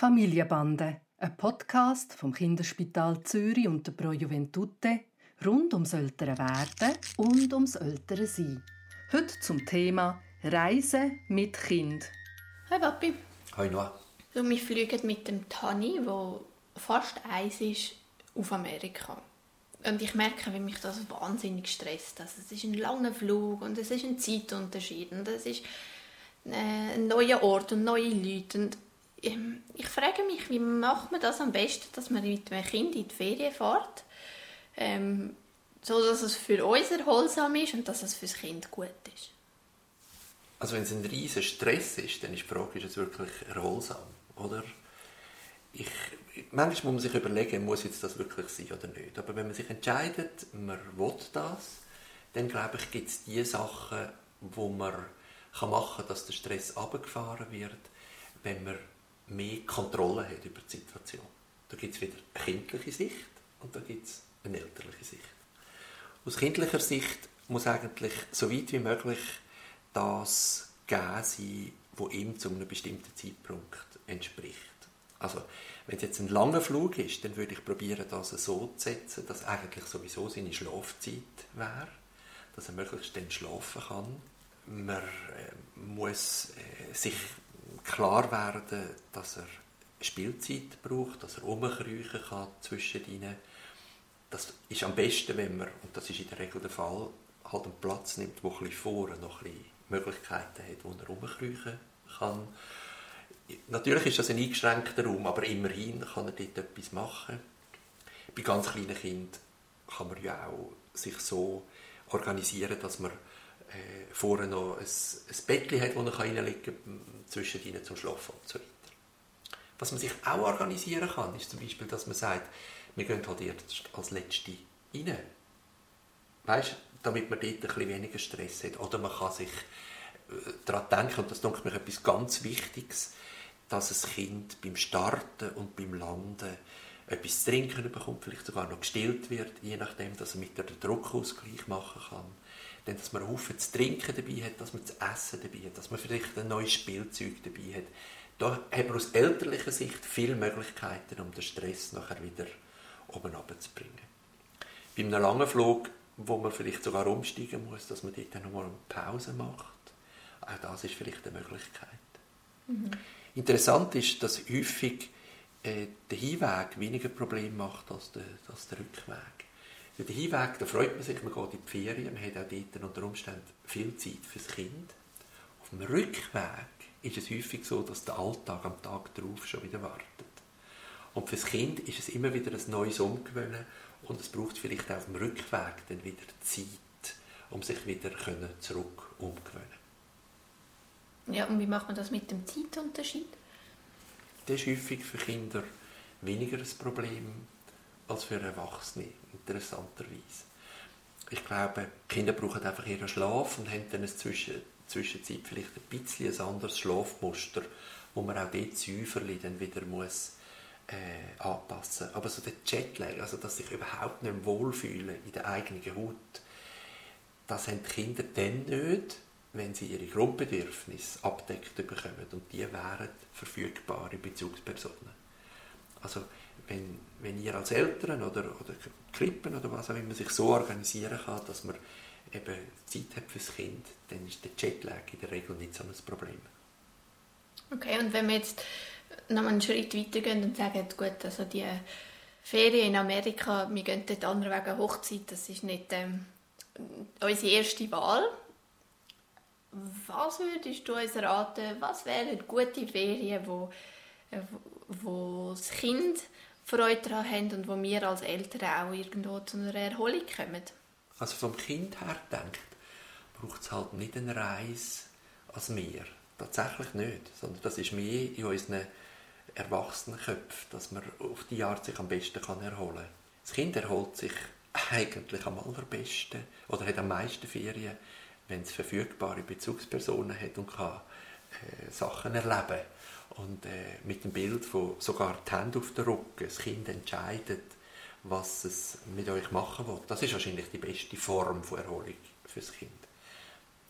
Familienbande, ein Podcast vom Kinderspital Zürich und der Pro Juventute rund ums ältere Werden und ums ältere Sein. Heute zum Thema Reisen mit Kind. Hi Papi. Hi Noah. So, wir fliegen mit dem Tani, wo fast eins ist, auf Amerika. Und ich merke, wie mich das wahnsinnig stresst. Also es ist ein langer Flug und es ist ein Zeitunterschied und es ist äh, ein neuer Ort und neue Leute. Und ich frage mich, wie macht man das am besten, dass man mit einem Kind in die Ferien fährt, ähm, so dass es für uns erholsam ist und dass es für das Kind gut ist. Also wenn es ein riesiger Stress ist, dann ist die Frage, ist es wirklich erholsam, oder? Ich, manchmal muss man sich überlegen, muss jetzt das wirklich sein oder nicht. Aber wenn man sich entscheidet, man will das, dann glaube ich, gibt es die Sachen, wo man kann machen kann, dass der Stress abgefahren wird, wenn man mehr Kontrolle hat über die Situation. Da gibt es wieder eine kindliche Sicht und da gibt es eine elterliche Sicht. Aus kindlicher Sicht muss eigentlich so weit wie möglich das gegeben sein, was ihm zu einem bestimmten Zeitpunkt entspricht. Also, wenn es jetzt ein langer Flug ist, dann würde ich probieren, das so zu setzen, dass eigentlich sowieso seine Schlafzeit wäre, dass er möglichst dann schlafen kann. Man äh, muss äh, sich klar werden, dass er Spielzeit braucht, dass er rumkriechen kann zwischen ihnen. Das ist am besten, wenn man, und das ist in der Regel der Fall, halt einen Platz nimmt, wo ein vorne noch ein Möglichkeiten hat, wo er rumkriechen kann. Natürlich ist das ein eingeschränkter Raum, aber immerhin kann er dort etwas machen. Bei ganz kleinen Kindern kann man ja auch sich so organisieren, dass man äh, vorne noch ein, ein Bettchen hat, wo er reinlegen kann, zwischen ihnen zum Schlafen und so weiter. Was man sich auch organisieren kann, ist zum Beispiel, dass man sagt, wir gehen halt erst als Letzte rein. Weißt, damit man dort ein bisschen weniger Stress hat. Oder man kann sich äh, daran denken, und das ist mir etwas ganz Wichtiges, dass das Kind beim Starten und beim Landen etwas zu trinken bekommt, vielleicht sogar noch gestillt wird, je nachdem, dass er mit der Druckausgleich machen kann dann, dass man Haufen zu trinken dabei hat, dass man zu essen dabei hat, dass man vielleicht ein neues Spielzeug dabei hat. Da hat man aus elterlicher Sicht viele Möglichkeiten, um den Stress nachher wieder oben runterzubringen. Bei einem langen Flug, wo man vielleicht sogar umsteigen muss, dass man dort nochmal eine Pause macht, auch das ist vielleicht eine Möglichkeit. Mhm. Interessant ist, dass häufig äh, der Hinweg weniger Probleme macht als der, als der Rückweg. Für den Hinweg, da freut man sich, man geht in die Ferien, man hat auch dort unter Umständen viel Zeit fürs Kind. Auf dem Rückweg ist es häufig so, dass der Alltag am Tag darauf schon wieder wartet. Und fürs Kind ist es immer wieder ein neues Umgewöhnen und es braucht vielleicht auch auf dem Rückweg dann wieder Zeit, um sich wieder zurück umgewöhnen. Ja, und wie macht man das mit dem Zeitunterschied? Das ist häufig für Kinder weniger ein Problem als für Erwachsene, interessanterweise. Ich glaube, Kinder brauchen einfach ihren Schlaf und haben dann Zwischen Zwischenzeit vielleicht ein bisschen ein anderes Schlafmuster, wo man auch dort Säuferli dann wieder muss äh, anpassen Aber so der Jetlag, also dass sich überhaupt nicht wohlfühlen in der eigenen Haut, das haben die Kinder dann nicht, wenn sie ihre Grundbedürfnisse abdeckt bekommen und die wären verfügbare Bezugspersonen. Also wenn, wenn ihr als Eltern oder, oder Krippen oder was auch immer sich so organisieren kann, dass man eben Zeit hat fürs Kind, dann ist der Jetlag in der Regel nicht so ein Problem. Okay, und wenn wir jetzt noch einen Schritt weiter gehen und sagen, gut, also die Ferien in Amerika, wir gehen dort anderen wegen Hochzeit, das ist nicht ähm, unsere erste Wahl. Was würdest du uns raten, was wären gute Ferien, wo, äh, wo das Kind Freude daran haben und wo wir als Eltern auch irgendwo zu einer Erholung kommen. Also vom Kind her denkt, braucht es halt nicht eine Reise als mehr. Tatsächlich nicht, sondern das ist mehr in unseren Erwachsenenköpfen, dass man auf die Art sich am besten kann erholen kann. Das Kind erholt sich eigentlich am allerbesten oder hat am meisten Ferien, wenn es verfügbare Bezugspersonen hat und kann äh, Sachen erleben und äh, mit dem Bild von sogar die Hände auf dem Rücken, das Kind entscheidet, was es mit euch machen will. Das ist wahrscheinlich die beste Form von Erholung für das Kind.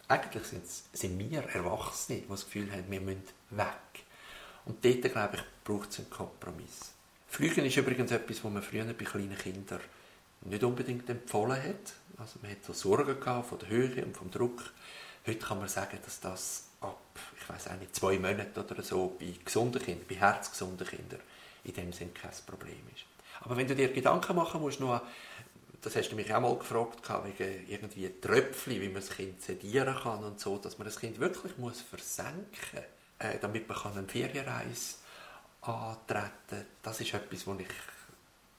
Eigentlich sind, sind wir Erwachsene, die das Gefühl haben, wir müssen weg. Und dort, glaube ich, braucht es einen Kompromiss. Fliegen ist übrigens etwas, was man früher bei kleinen Kindern nicht unbedingt empfohlen hat. Also man hat so Sorgen gehabt von der Höhe und vom Druck. Heute kann man sagen, dass das ab, ich weiß auch nicht, zwei Monaten oder so bei gesunden Kindern, bei herzgesunden Kindern in dem Sinn kein Problem ist. Aber wenn du dir Gedanken machen musst, nur, das hast du mich auch mal gefragt, wegen irgendwie Tröpfchen, wie man das Kind sedieren kann und so, dass man das Kind wirklich muss versenken muss, äh, damit man eine Ferienreise antreten kann, das ist etwas, was ich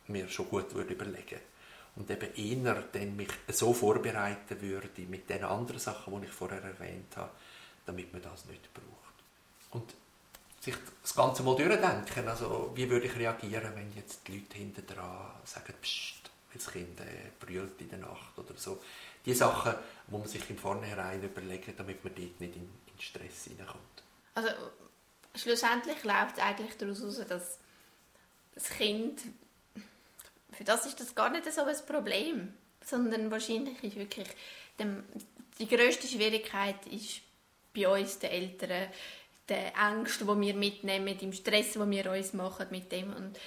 mir schon gut würde überlegen und eben eher dann mich so vorbereiten würde mit den anderen Sachen, die ich vorher erwähnt habe, damit man das nicht braucht. Und sich das Ganze mal durchdenken, also wie würde ich reagieren, wenn jetzt die Leute hinter dran sagen, Psst, das Kind äh, brüllt in der Nacht oder so. Die Sachen muss man sich im Vornherein überlegen, damit man dort nicht in, in Stress hineinkommt. Also schlussendlich läuft es eigentlich daraus heraus, dass das Kind, für das ist das gar nicht so ein Problem, sondern wahrscheinlich ist wirklich die größte Schwierigkeit ist bei uns, den Eltern, der Ängste, die wir mitnehmen, dem Stress, den wir uns machen mit dem und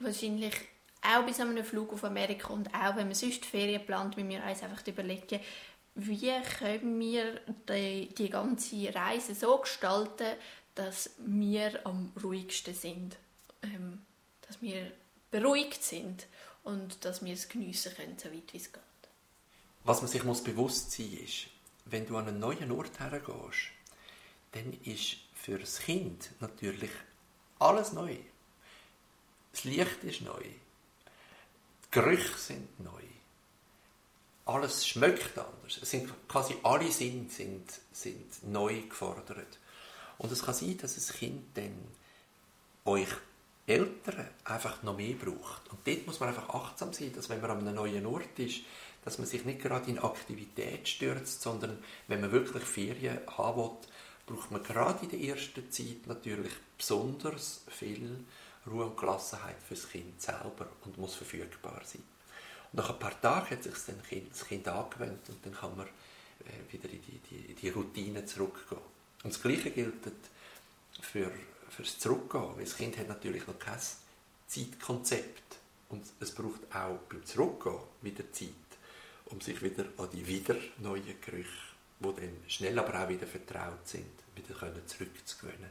wahrscheinlich auch bei so einem Flug auf Amerika und auch wenn man sonst Ferien plant, müssen wir uns einfach überlegen, wie können wir die, die ganze Reise so gestalten, dass wir am ruhigsten sind, ähm, dass wir beruhigt sind und dass wir es geniessen können, so weit wie es geht. Was man sich muss bewusst sein muss, ist, wenn du an einen neuen Ort hergehst, dann ist für das Kind natürlich alles neu. Das Licht ist neu. Die Gerüche sind neu. Alles schmeckt anders. Es sind quasi alle Sinne sind, sind neu gefordert. Und es kann sein, dass das Kind dann euch Eltern einfach noch mehr braucht. Und dort muss man einfach achtsam sein, dass wenn man an einem neuen Ort ist, dass man sich nicht gerade in Aktivität stürzt, sondern wenn man wirklich Ferien haben will, braucht man gerade in der ersten Zeit natürlich besonders viel Ruhe und Gelassenheit für das Kind selber und muss verfügbar sein. Und nach ein paar Tagen hat sich das Kind, das kind angewöhnt und dann kann man äh, wieder in die, die, die Routine zurückgehen. Und das Gleiche gilt für, das Zurückgehen, weil das Kind hat natürlich noch kein Zeitkonzept und es braucht auch beim Zurückgehen wieder Zeit, um sich wieder an die wieder neuen Gerüche die dann schnell aber auch wieder vertraut sind, wieder zurückzugewöhnen